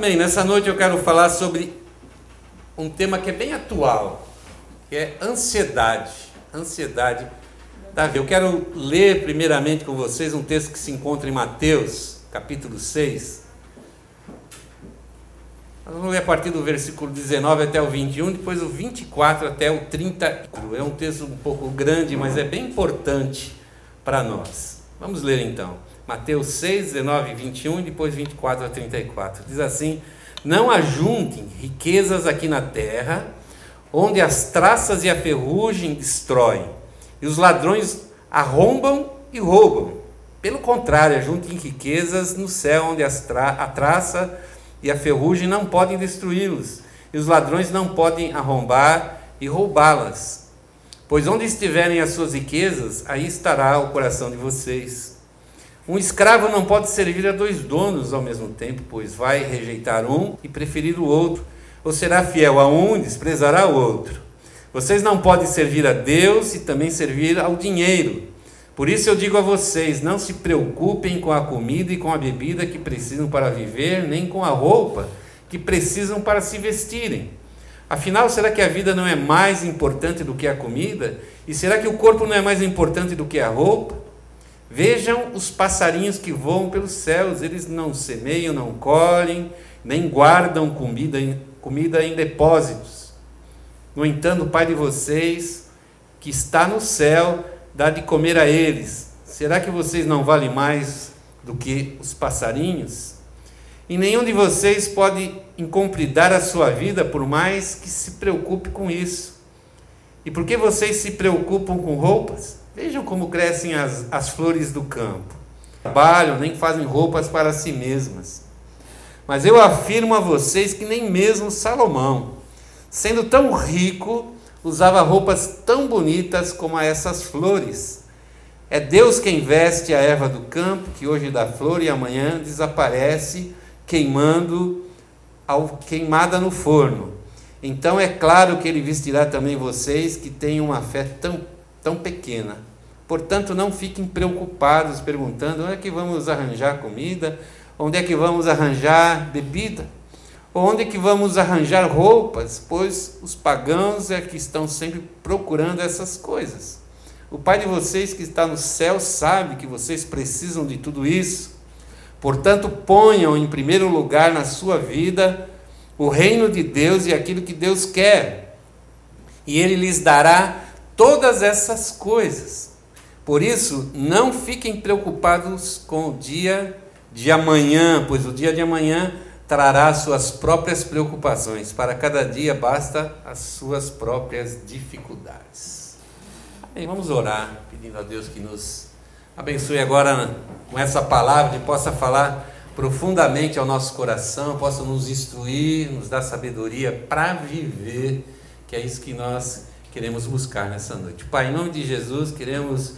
Amém. Nessa noite eu quero falar sobre um tema que é bem atual, que é ansiedade. Ansiedade. Davi, eu quero ler primeiramente com vocês um texto que se encontra em Mateus, capítulo 6. Nós vamos ler a partir do versículo 19 até o 21, depois o 24 até o 30. É um texto um pouco grande, mas é bem importante para nós. Vamos ler então. Mateus 6, 19 e 21 e depois 24 a 34. Diz assim: Não ajuntem riquezas aqui na terra, onde as traças e a ferrugem destroem, e os ladrões arrombam e roubam. Pelo contrário, ajuntem riquezas no céu, onde tra a traça e a ferrugem não podem destruí-los, e os ladrões não podem arrombar e roubá-las. Pois onde estiverem as suas riquezas, aí estará o coração de vocês. Um escravo não pode servir a dois donos ao mesmo tempo, pois vai rejeitar um e preferir o outro, ou será fiel a um e desprezará o outro. Vocês não podem servir a Deus e também servir ao dinheiro. Por isso eu digo a vocês: não se preocupem com a comida e com a bebida que precisam para viver, nem com a roupa que precisam para se vestirem. Afinal, será que a vida não é mais importante do que a comida? E será que o corpo não é mais importante do que a roupa? Vejam os passarinhos que voam pelos céus, eles não semeiam, não colhem, nem guardam comida, comida em depósitos. No entanto, o Pai de vocês, que está no céu, dá de comer a eles. Será que vocês não valem mais do que os passarinhos? E nenhum de vocês pode incompridar a sua vida por mais que se preocupe com isso. E por que vocês se preocupam com roupas? Vejam como crescem as, as flores do campo. Trabalham, nem fazem roupas para si mesmas. Mas eu afirmo a vocês que nem mesmo Salomão, sendo tão rico, usava roupas tão bonitas como essas flores. É Deus quem veste a erva do campo, que hoje dá flor e amanhã desaparece, queimando, ao, queimada no forno. Então é claro que ele vestirá também vocês que têm uma fé tão, tão pequena. Portanto, não fiquem preocupados perguntando onde é que vamos arranjar comida, onde é que vamos arranjar bebida. Onde que vamos arranjar roupas? Pois os pagãos é que estão sempre procurando essas coisas. O Pai de vocês que está no céu sabe que vocês precisam de tudo isso. Portanto, ponham em primeiro lugar na sua vida o reino de Deus e aquilo que Deus quer. E Ele lhes dará todas essas coisas. Por isso, não fiquem preocupados com o dia de amanhã, pois o dia de amanhã trará suas próprias preocupações. Para cada dia basta as suas próprias dificuldades. Bem, vamos orar, pedindo a Deus que nos abençoe agora com essa palavra, que possa falar profundamente ao nosso coração, possa nos instruir, nos dar sabedoria para viver, que é isso que nós queremos buscar nessa noite. Pai, em nome de Jesus, queremos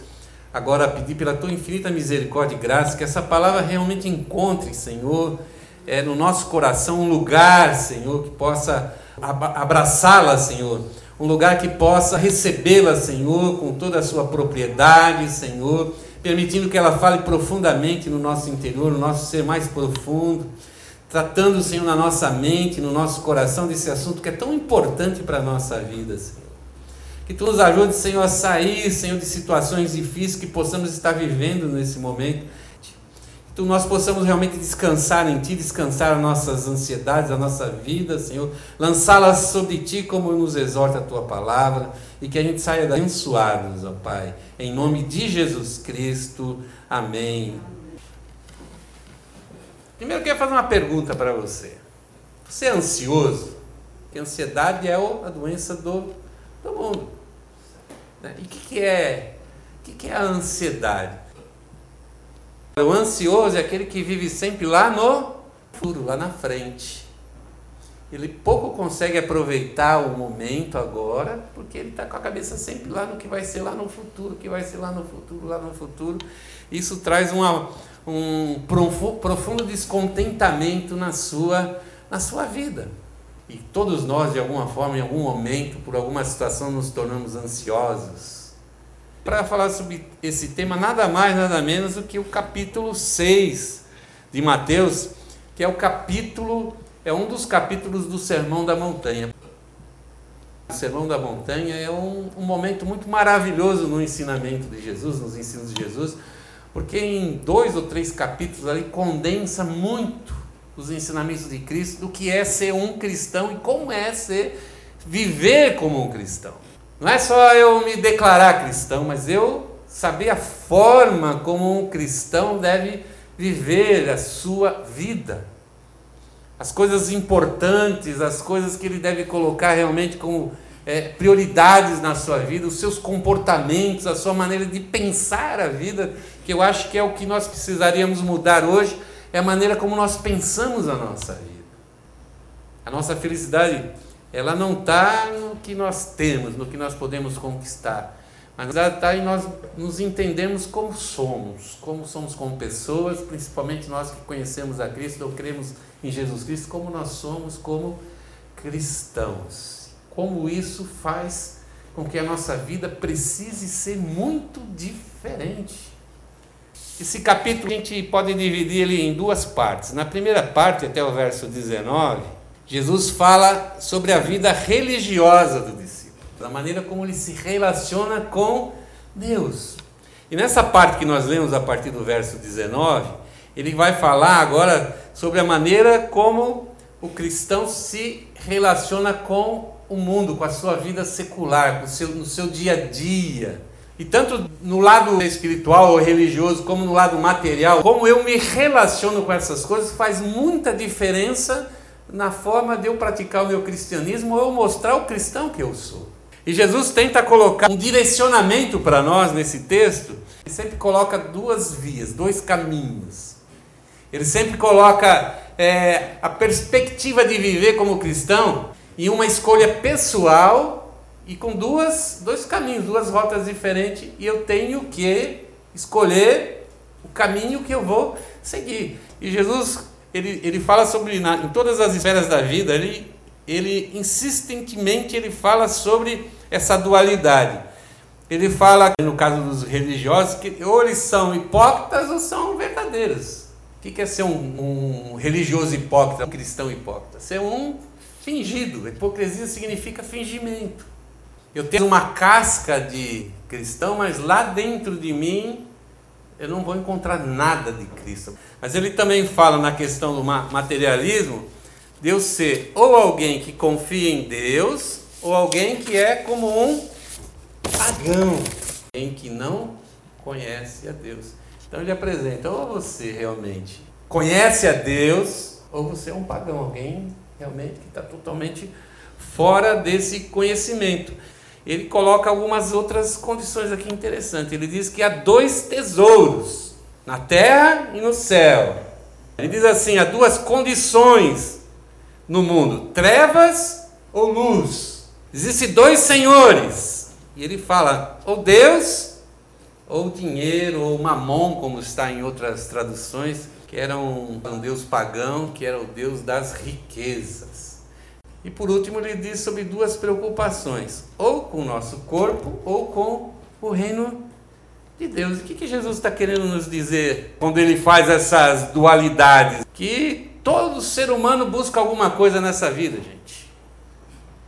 agora pedir pela tua infinita misericórdia e graça que essa palavra realmente encontre, Senhor, é, no nosso coração um lugar, Senhor, que possa abraçá-la, Senhor. Um lugar que possa recebê-la, Senhor, com toda a sua propriedade, Senhor, permitindo que ela fale profundamente no nosso interior, no nosso ser mais profundo, tratando, Senhor, na nossa mente, no nosso coração desse assunto que é tão importante para a nossa vida, Senhor. Que tu nos ajude, Senhor, a sair, Senhor, de situações difíceis que possamos estar vivendo nesse momento que nós possamos realmente descansar em Ti, descansar as nossas ansiedades, a nossa vida, Senhor, lançá-las sobre Ti como nos exorta a Tua palavra e que a gente saia abençoados, ó Pai, em nome de Jesus Cristo, amém. Primeiro eu quero fazer uma pergunta para você. Você é ansioso? Porque ansiedade é a doença do, do mundo. Né? E o que, que, é, que, que é a ansiedade? O ansioso é aquele que vive sempre lá no futuro, lá na frente. Ele pouco consegue aproveitar o momento agora, porque ele está com a cabeça sempre lá no que vai ser lá no futuro, que vai ser lá no futuro, lá no futuro. Isso traz uma, um profundo descontentamento na sua, na sua vida. E todos nós, de alguma forma, em algum momento, por alguma situação, nos tornamos ansiosos para falar sobre esse tema nada mais, nada menos do que o capítulo 6 de Mateus, que é o capítulo é um dos capítulos do Sermão da Montanha. O Sermão da Montanha é um, um momento muito maravilhoso no ensinamento de Jesus, nos ensinos de Jesus, porque em dois ou três capítulos ali condensa muito os ensinamentos de Cristo do que é ser um cristão e como é ser viver como um cristão. Não é só eu me declarar cristão, mas eu saber a forma como um cristão deve viver a sua vida. As coisas importantes, as coisas que ele deve colocar realmente como é, prioridades na sua vida, os seus comportamentos, a sua maneira de pensar a vida, que eu acho que é o que nós precisaríamos mudar hoje, é a maneira como nós pensamos a nossa vida. A nossa felicidade, ela não está no que nós temos, no que nós podemos conquistar, mas ela está em nós nos entendermos como somos, como somos como pessoas, principalmente nós que conhecemos a Cristo ou cremos em Jesus Cristo, como nós somos como cristãos como isso faz com que a nossa vida precise ser muito diferente. Esse capítulo a gente pode dividir ele em duas partes. Na primeira parte, até o verso 19, Jesus fala sobre a vida religiosa do discípulo, da maneira como ele se relaciona com Deus. E nessa parte que nós lemos a partir do verso 19, ele vai falar agora sobre a maneira como o cristão se relaciona com o mundo, com a sua vida secular, com seu, no seu dia a dia. E tanto no lado espiritual ou religioso, como no lado material, como eu me relaciono com essas coisas faz muita diferença na forma de eu praticar o meu cristianismo ou eu mostrar o cristão que eu sou. E Jesus tenta colocar um direcionamento para nós nesse texto. Ele sempre coloca duas vias, dois caminhos. Ele sempre coloca é, a perspectiva de viver como cristão e uma escolha pessoal e com duas, dois caminhos, duas rotas diferentes, e eu tenho que escolher o caminho que eu vou seguir. E Jesus, ele, ele fala sobre, na, em todas as esferas da vida, ele, ele insistentemente ele fala sobre essa dualidade. Ele fala, no caso dos religiosos, que ou eles são hipócritas ou são verdadeiros. O que é ser um, um religioso hipócrita, um cristão hipócrita? Ser um fingido. Hipocrisia significa fingimento. Eu tenho uma casca de cristão, mas lá dentro de mim eu não vou encontrar nada de Cristo. Mas ele também fala na questão do materialismo, Deus ser ou alguém que confia em Deus, ou alguém que é como um pagão, alguém que não conhece a Deus. Então ele apresenta, ou você realmente conhece a Deus, ou você é um pagão, alguém realmente que está totalmente fora desse conhecimento. Ele coloca algumas outras condições aqui interessantes. Ele diz que há dois tesouros, na terra e no céu. Ele diz assim: há duas condições no mundo: trevas ou luz. Existem dois senhores. E ele fala: ou Deus, ou dinheiro, ou mamon, como está em outras traduções que era um, um deus pagão, que era o deus das riquezas. E por último, ele diz sobre duas preocupações: ou com o nosso corpo, ou com o reino de Deus. O que, que Jesus está querendo nos dizer quando ele faz essas dualidades? Que todo ser humano busca alguma coisa nessa vida, gente.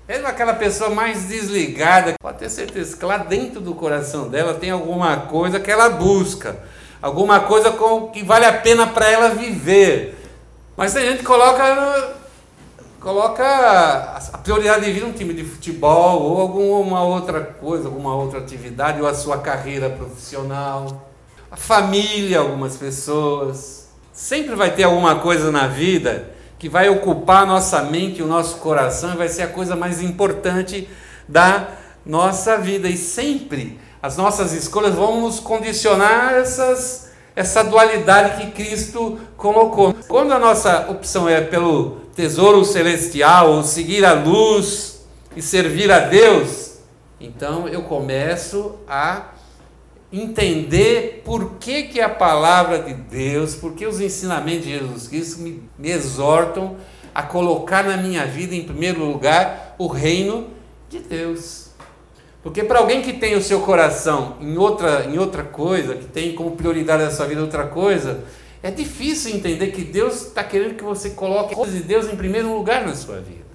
Mesmo aquela pessoa mais desligada, pode ter certeza que lá dentro do coração dela tem alguma coisa que ela busca alguma coisa com, que vale a pena para ela viver. Mas a gente coloca, coloca a prioridade de vida um time de futebol ou alguma outra coisa, alguma outra atividade, ou a sua carreira profissional, a família, algumas pessoas. Sempre vai ter alguma coisa na vida que vai ocupar a nossa mente, o nosso coração e vai ser a coisa mais importante da nossa vida. E sempre as nossas escolhas vão nos condicionar essas, essa dualidade que Cristo colocou. Quando a nossa opção é pelo tesouro celestial, ou seguir a luz e servir a Deus, então eu começo a entender por que, que a palavra de Deus, por que os ensinamentos de Jesus Cristo me, me exortam a colocar na minha vida, em primeiro lugar, o reino de Deus. Porque para alguém que tem o seu coração em outra, em outra coisa, que tem como prioridade da sua vida outra coisa, É difícil entender que Deus está querendo que você coloque coisas de Deus em primeiro lugar na sua vida.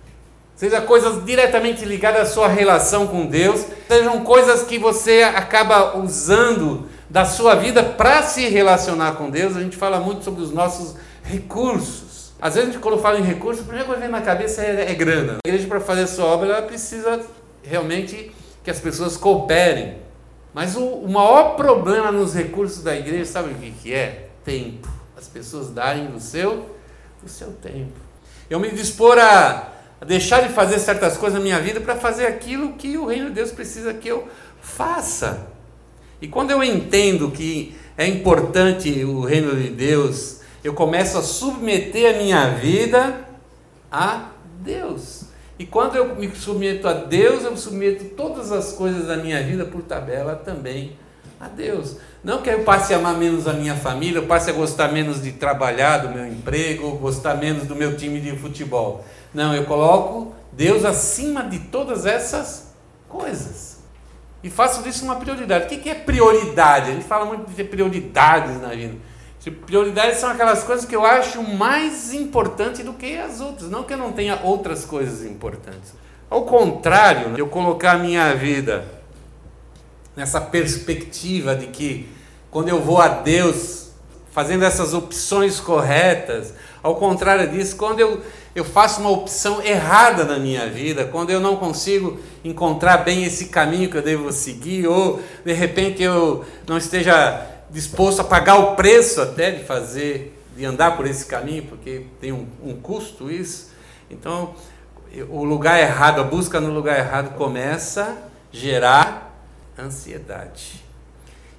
Seja coisas diretamente ligadas à sua relação com Deus, sejam coisas que você acaba usando da sua vida para se relacionar com Deus. A gente fala muito sobre os nossos recursos. Às vezes, quando fala em recursos, a primeira coisa que vem na cabeça é, é grana. A igreja, para fazer a sua obra, ela precisa realmente que as pessoas cooperem. Mas o, o maior problema nos recursos da igreja, sabe o que, que é? Tempo. As pessoas darem do seu, do seu tempo. Eu me dispor a, a deixar de fazer certas coisas na minha vida para fazer aquilo que o reino de Deus precisa que eu faça. E quando eu entendo que é importante o reino de Deus, eu começo a submeter a minha vida a Deus. E quando eu me submeto a Deus, eu submeto todas as coisas da minha vida por tabela também a Deus. Não que eu passe a amar menos a minha família, eu passe a gostar menos de trabalhar, do meu emprego, gostar menos do meu time de futebol. Não, eu coloco Deus acima de todas essas coisas. E faço disso uma prioridade. O que é prioridade? A gente fala muito de prioridades na vida. Prioridades são aquelas coisas que eu acho mais importante do que as outras. Não que eu não tenha outras coisas importantes. Ao contrário, eu colocar a minha vida nessa perspectiva de que quando eu vou a Deus fazendo essas opções corretas, ao contrário disso, quando eu, eu faço uma opção errada na minha vida, quando eu não consigo encontrar bem esse caminho que eu devo seguir, ou de repente eu não esteja disposto a pagar o preço até de fazer, de andar por esse caminho, porque tem um, um custo isso. Então, o lugar errado, a busca no lugar errado começa a gerar ansiedade.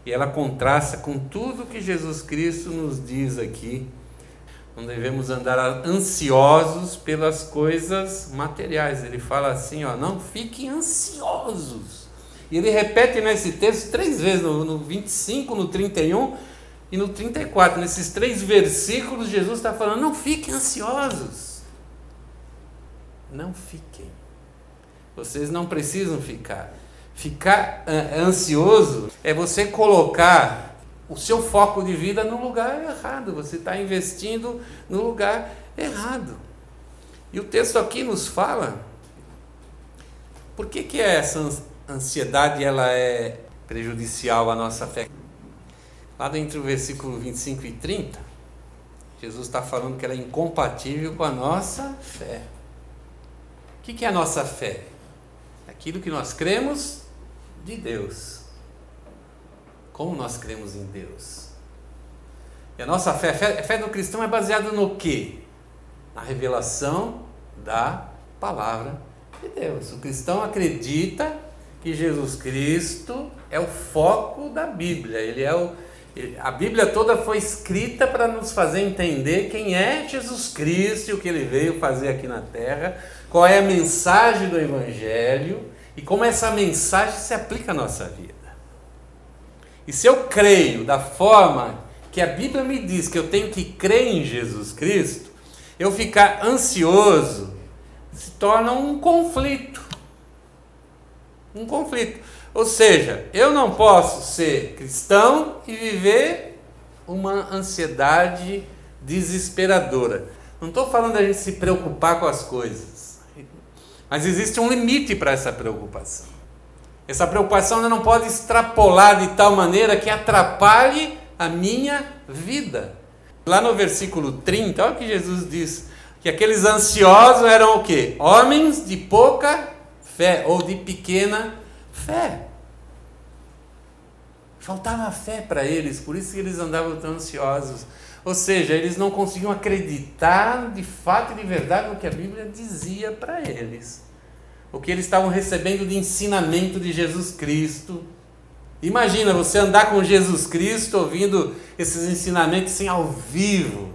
E ela contrasta com tudo que Jesus Cristo nos diz aqui. Não devemos andar ansiosos pelas coisas materiais. Ele fala assim, ó, não fiquem ansiosos e ele repete nesse texto três vezes, no, no 25, no 31 e no 34. Nesses três versículos, Jesus está falando: não fiquem ansiosos. Não fiquem. Vocês não precisam ficar. Ficar uh, ansioso é você colocar o seu foco de vida no lugar errado. Você está investindo no lugar errado. E o texto aqui nos fala. Por que, que essa ansiedade ela é prejudicial à nossa fé. Lá entre o versículo 25 e 30, Jesus está falando que ela é incompatível com a nossa fé. O que é a nossa fé? Aquilo que nós cremos de Deus. Como nós cremos em Deus? E a nossa fé, a fé, do cristão é baseada no quê? Na revelação da palavra de Deus. O cristão acredita que Jesus Cristo é o foco da Bíblia. Ele é o, a Bíblia toda foi escrita para nos fazer entender quem é Jesus Cristo e o que ele veio fazer aqui na terra, qual é a mensagem do Evangelho e como essa mensagem se aplica à nossa vida. E se eu creio da forma que a Bíblia me diz que eu tenho que crer em Jesus Cristo, eu ficar ansioso se torna um conflito um conflito. Ou seja, eu não posso ser cristão e viver uma ansiedade desesperadora. Não estou falando da gente se preocupar com as coisas, mas existe um limite para essa preocupação. Essa preocupação não pode extrapolar de tal maneira que atrapalhe a minha vida. Lá no versículo 30, olha o que Jesus diz: que aqueles ansiosos eram o quê? Homens de pouca fé ou de pequena fé. Faltava fé para eles, por isso que eles andavam tão ansiosos. Ou seja, eles não conseguiam acreditar de fato e de verdade no que a Bíblia dizia para eles. O que eles estavam recebendo de ensinamento de Jesus Cristo. Imagina você andar com Jesus Cristo ouvindo esses ensinamentos assim ao vivo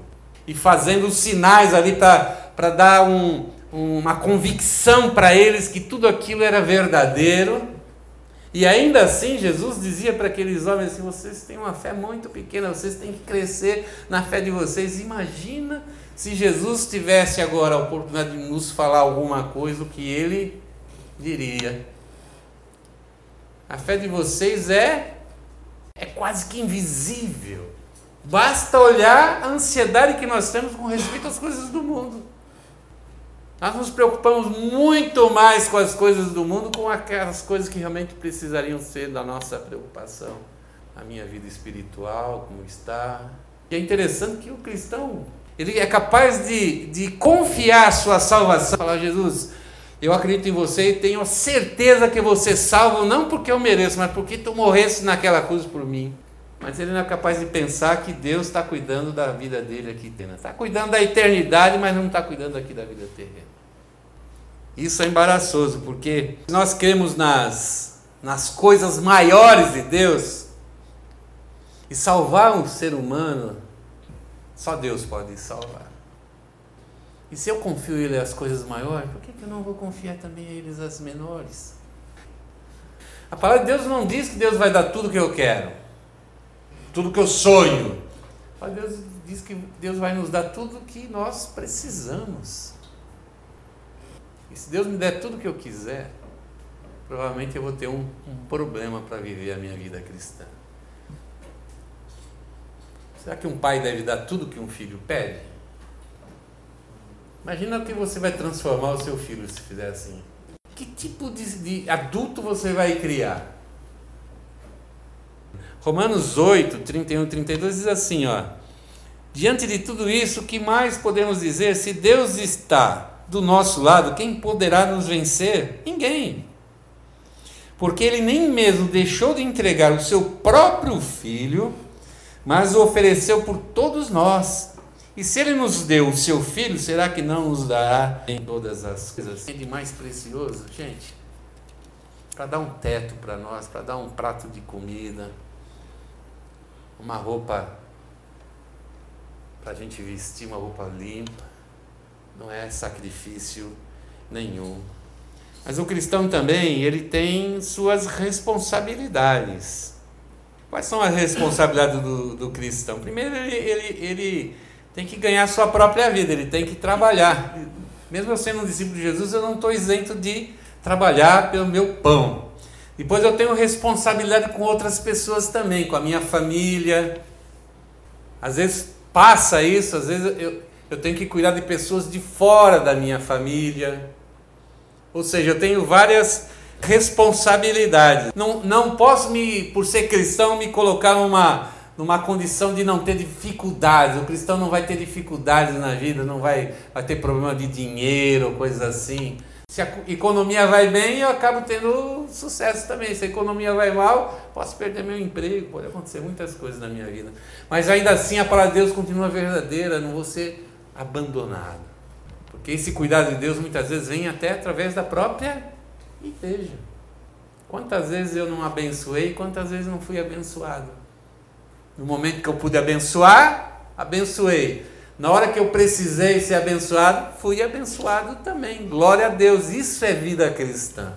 e fazendo os sinais ali para dar um, uma convicção para eles que tudo aquilo era verdadeiro. E ainda assim, Jesus dizia para aqueles homens assim: vocês têm uma fé muito pequena, vocês têm que crescer na fé de vocês. Imagina se Jesus tivesse agora a oportunidade de nos falar alguma coisa, o que ele diria. A fé de vocês é é quase que invisível. Basta olhar a ansiedade que nós temos com respeito às coisas do mundo. Nós nos preocupamos muito mais com as coisas do mundo, com aquelas coisas que realmente precisariam ser da nossa preocupação. A minha vida espiritual, como está. E é interessante que o cristão, ele é capaz de, de confiar a sua salvação. Falar, Jesus, eu acredito em você e tenho certeza que você é salvo, não porque eu mereço, mas porque tu morresse naquela cruz por mim. Mas ele não é capaz de pensar que Deus está cuidando da vida dele aqui terrena. Está cuidando da eternidade, mas não está cuidando aqui da vida terrena. Isso é embaraçoso, porque nós cremos nas, nas coisas maiores de Deus e salvar um ser humano, só Deus pode salvar. E se eu confio Ele as coisas maiores, por que, que eu não vou confiar também a Eles as menores? A palavra de Deus não diz que Deus vai dar tudo que eu quero, tudo que eu sonho. A Deus diz que Deus vai nos dar tudo que nós precisamos. E se Deus me der tudo que eu quiser, provavelmente eu vou ter um, um problema para viver a minha vida cristã. Será que um pai deve dar tudo que um filho pede? Imagina que você vai transformar o seu filho se fizer assim. Que tipo de, de adulto você vai criar? Romanos 8, 31 e 32 diz assim, ó. Diante de tudo isso, o que mais podemos dizer? Se Deus está do nosso lado, quem poderá nos vencer? Ninguém. Porque ele nem mesmo deixou de entregar o seu próprio filho, mas o ofereceu por todos nós. E se ele nos deu o seu filho, será que não nos dará em todas as coisas? de mais precioso, gente, para dar um teto para nós, para dar um prato de comida, uma roupa para a gente vestir, uma roupa limpa, não é sacrifício nenhum. Mas o cristão também, ele tem suas responsabilidades. Quais são as responsabilidades do, do cristão? Primeiro, ele, ele, ele tem que ganhar sua própria vida, ele tem que trabalhar. Mesmo eu sendo um discípulo de Jesus, eu não estou isento de trabalhar pelo meu pão. Depois eu tenho responsabilidade com outras pessoas também, com a minha família. Às vezes passa isso, às vezes eu, eu tenho que cuidar de pessoas de fora da minha família. Ou seja, eu tenho várias responsabilidades. Não, não posso, me, por ser cristão, me colocar numa numa condição de não ter dificuldades. O cristão não vai ter dificuldades na vida, não vai, vai ter problema de dinheiro, coisas assim. Se a economia vai bem, eu acabo tendo sucesso também. Se a economia vai mal, posso perder meu emprego, pode acontecer muitas coisas na minha vida. Mas ainda assim a palavra de Deus continua verdadeira, não vou ser abandonado. Porque esse cuidado de Deus muitas vezes vem até através da própria igreja. Quantas vezes eu não abençoei, quantas vezes não fui abençoado? No momento que eu pude abençoar, abençoei. Na hora que eu precisei ser abençoado, fui abençoado também. Glória a Deus. Isso é vida cristã.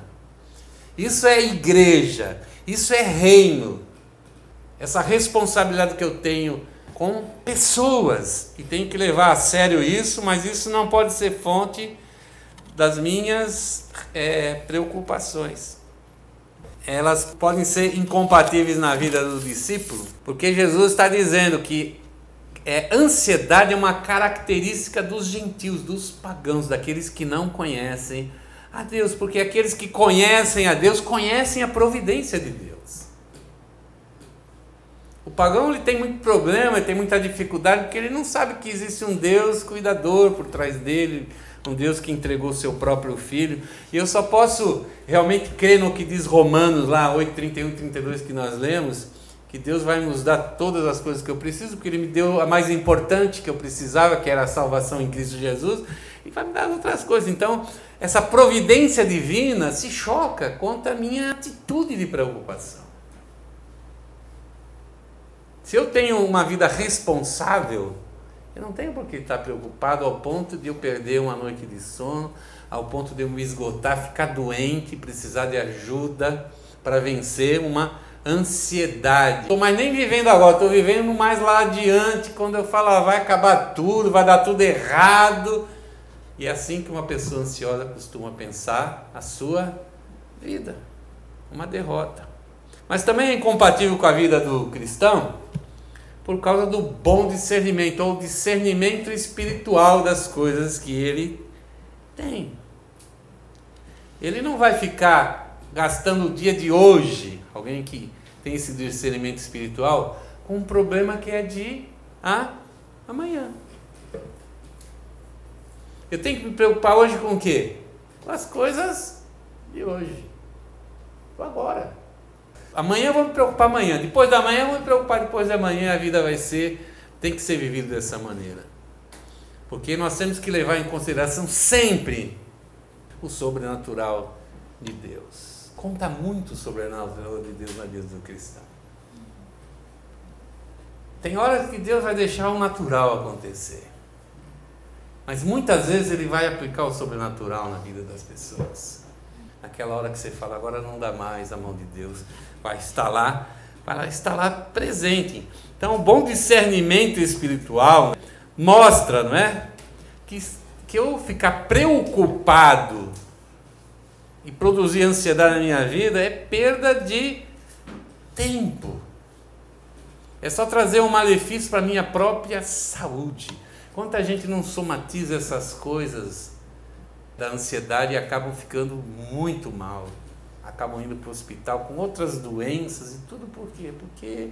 Isso é igreja. Isso é reino. Essa responsabilidade que eu tenho com pessoas. E tenho que levar a sério isso, mas isso não pode ser fonte das minhas é, preocupações elas podem ser incompatíveis na vida do discípulo, porque Jesus está dizendo que é, ansiedade é uma característica dos gentios, dos pagãos, daqueles que não conhecem a Deus, porque aqueles que conhecem a Deus conhecem a providência de Deus. O pagão ele tem muito problema, ele tem muita dificuldade, porque ele não sabe que existe um Deus cuidador por trás dele, um Deus que entregou seu próprio filho. E eu só posso realmente crer no que diz Romanos lá 8, 31 e 32 que nós lemos, que Deus vai nos dar todas as coisas que eu preciso, porque Ele me deu a mais importante que eu precisava, que era a salvação em Cristo Jesus, e vai me dar outras coisas. Então, essa providência divina se choca contra a minha atitude de preocupação. Se eu tenho uma vida responsável, eu não tenho por que estar preocupado ao ponto de eu perder uma noite de sono, ao ponto de eu me esgotar, ficar doente, precisar de ajuda para vencer uma ansiedade. Estou mais nem vivendo agora, estou vivendo mais lá adiante, quando eu falo ah, vai acabar tudo, vai dar tudo errado. E é assim que uma pessoa ansiosa costuma pensar a sua vida, uma derrota. Mas também é incompatível com a vida do cristão por causa do bom discernimento, ou discernimento espiritual das coisas que ele tem. Ele não vai ficar gastando o dia de hoje, alguém que tem esse discernimento espiritual, com um problema que é de ah, amanhã. Eu tenho que me preocupar hoje com o quê? Com as coisas de hoje. Agora. Amanhã eu vou me preocupar amanhã. Depois da manhã eu vou me preocupar depois da manhã. A vida vai ser, tem que ser vivida dessa maneira. Porque nós temos que levar em consideração sempre o sobrenatural de Deus. Conta muito o sobrenatural de Deus na vida do cristão. Tem horas que Deus vai deixar o natural acontecer. Mas muitas vezes ele vai aplicar o sobrenatural na vida das pessoas. Naquela hora que você fala, agora não dá mais a mão de Deus, vai estar lá, vai estar lá presente. Então, o bom discernimento espiritual mostra, não é? Que, que eu ficar preocupado e produzir ansiedade na minha vida é perda de tempo. É só trazer um malefício para a minha própria saúde. Quanta gente não somatiza essas coisas da ansiedade e acabam ficando muito mal. Acabam indo para o hospital com outras doenças e tudo por quê? Porque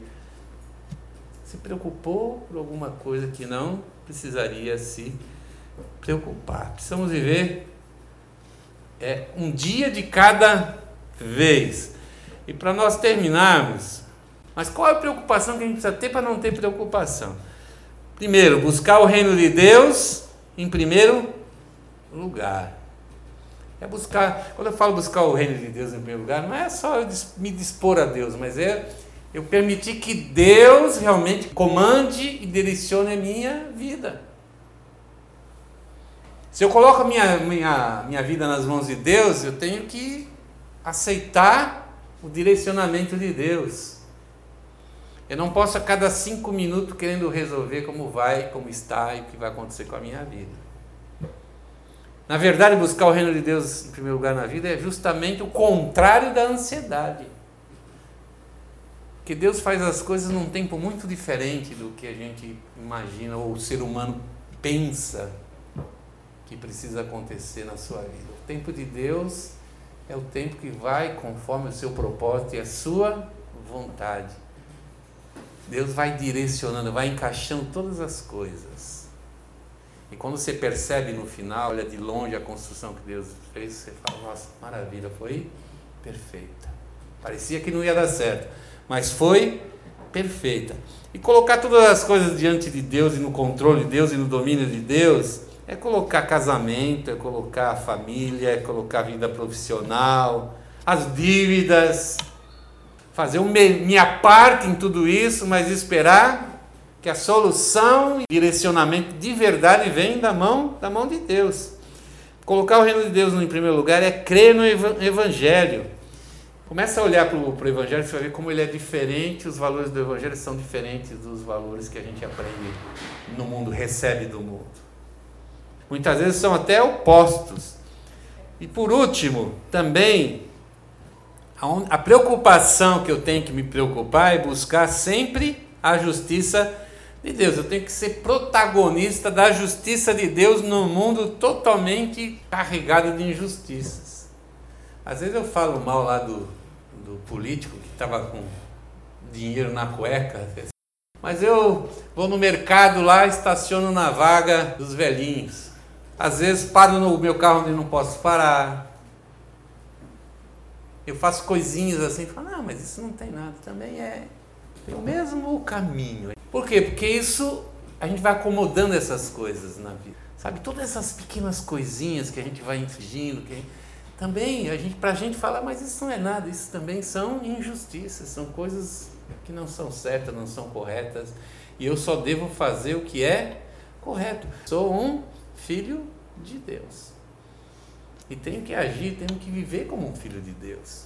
se preocupou por alguma coisa que não precisaria se preocupar. Precisamos viver é, um dia de cada vez. E para nós terminarmos, mas qual é a preocupação que a gente precisa ter para não ter preocupação? Primeiro, buscar o reino de Deus em primeiro lugar. É buscar, quando eu falo buscar o reino de Deus em primeiro lugar, não é só eu me dispor a Deus, mas é eu permitir que Deus realmente comande e direcione a minha vida. Se eu coloco a minha, minha, minha vida nas mãos de Deus, eu tenho que aceitar o direcionamento de Deus. Eu não posso a cada cinco minutos querendo resolver como vai, como está e o que vai acontecer com a minha vida. Na verdade, buscar o reino de Deus em primeiro lugar na vida é justamente o contrário da ansiedade. Que Deus faz as coisas num tempo muito diferente do que a gente imagina ou o ser humano pensa que precisa acontecer na sua vida. O tempo de Deus é o tempo que vai conforme o seu propósito e a sua vontade. Deus vai direcionando, vai encaixando todas as coisas. E quando você percebe no final, olha de longe a construção que Deus fez, você fala: Nossa, maravilha, foi perfeita. Parecia que não ia dar certo, mas foi perfeita. E colocar todas as coisas diante de Deus e no controle de Deus e no domínio de Deus é colocar casamento, é colocar família, é colocar vida profissional, as dívidas, fazer minha parte em tudo isso, mas esperar que a solução e direcionamento de verdade vem da mão, da mão de Deus. Colocar o reino de Deus em primeiro lugar é crer no evangelho. Começa a olhar para o evangelho, você vai ver como ele é diferente, os valores do evangelho são diferentes dos valores que a gente aprende no mundo, recebe do mundo. Muitas vezes são até opostos. E por último, também a preocupação que eu tenho que me preocupar é buscar sempre a justiça de Deus. Eu tenho que ser protagonista da justiça de Deus num mundo totalmente carregado de injustiças. Às vezes eu falo mal lá do, do político que estava com dinheiro na cueca, mas eu vou no mercado lá, estaciono na vaga dos velhinhos. Às vezes paro no meu carro onde não posso parar. Eu faço coisinhas assim, falo, não, mas isso não tem nada, também é o mesmo caminho. Por quê? Porque isso a gente vai acomodando essas coisas na vida. Sabe, todas essas pequenas coisinhas que a gente vai infligindo, que também a gente pra gente falar, mas isso não é nada, isso também são injustiças, são coisas que não são certas, não são corretas, e eu só devo fazer o que é correto. Sou um filho de Deus. E tenho que agir, tenho que viver como um filho de Deus.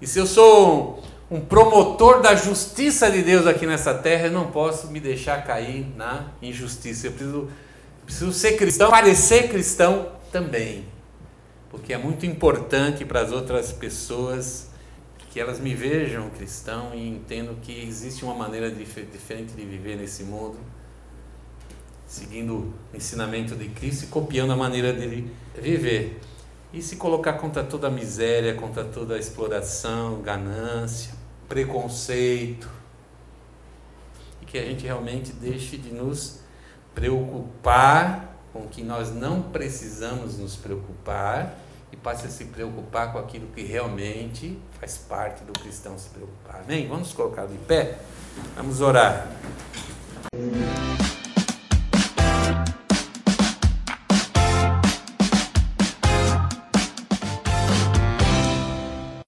E se eu sou um promotor da justiça de Deus aqui nessa terra, eu não posso me deixar cair na injustiça. Eu preciso, preciso ser cristão, parecer cristão também. Porque é muito importante para as outras pessoas que elas me vejam cristão e entendam que existe uma maneira diferente de viver nesse mundo, seguindo o ensinamento de Cristo e copiando a maneira de viver. E se colocar contra toda a miséria, contra toda a exploração, ganância, preconceito. E que a gente realmente deixe de nos preocupar com o que nós não precisamos nos preocupar e passe a se preocupar com aquilo que realmente faz parte do cristão se preocupar. Amém? Vamos colocar de pé? Vamos orar.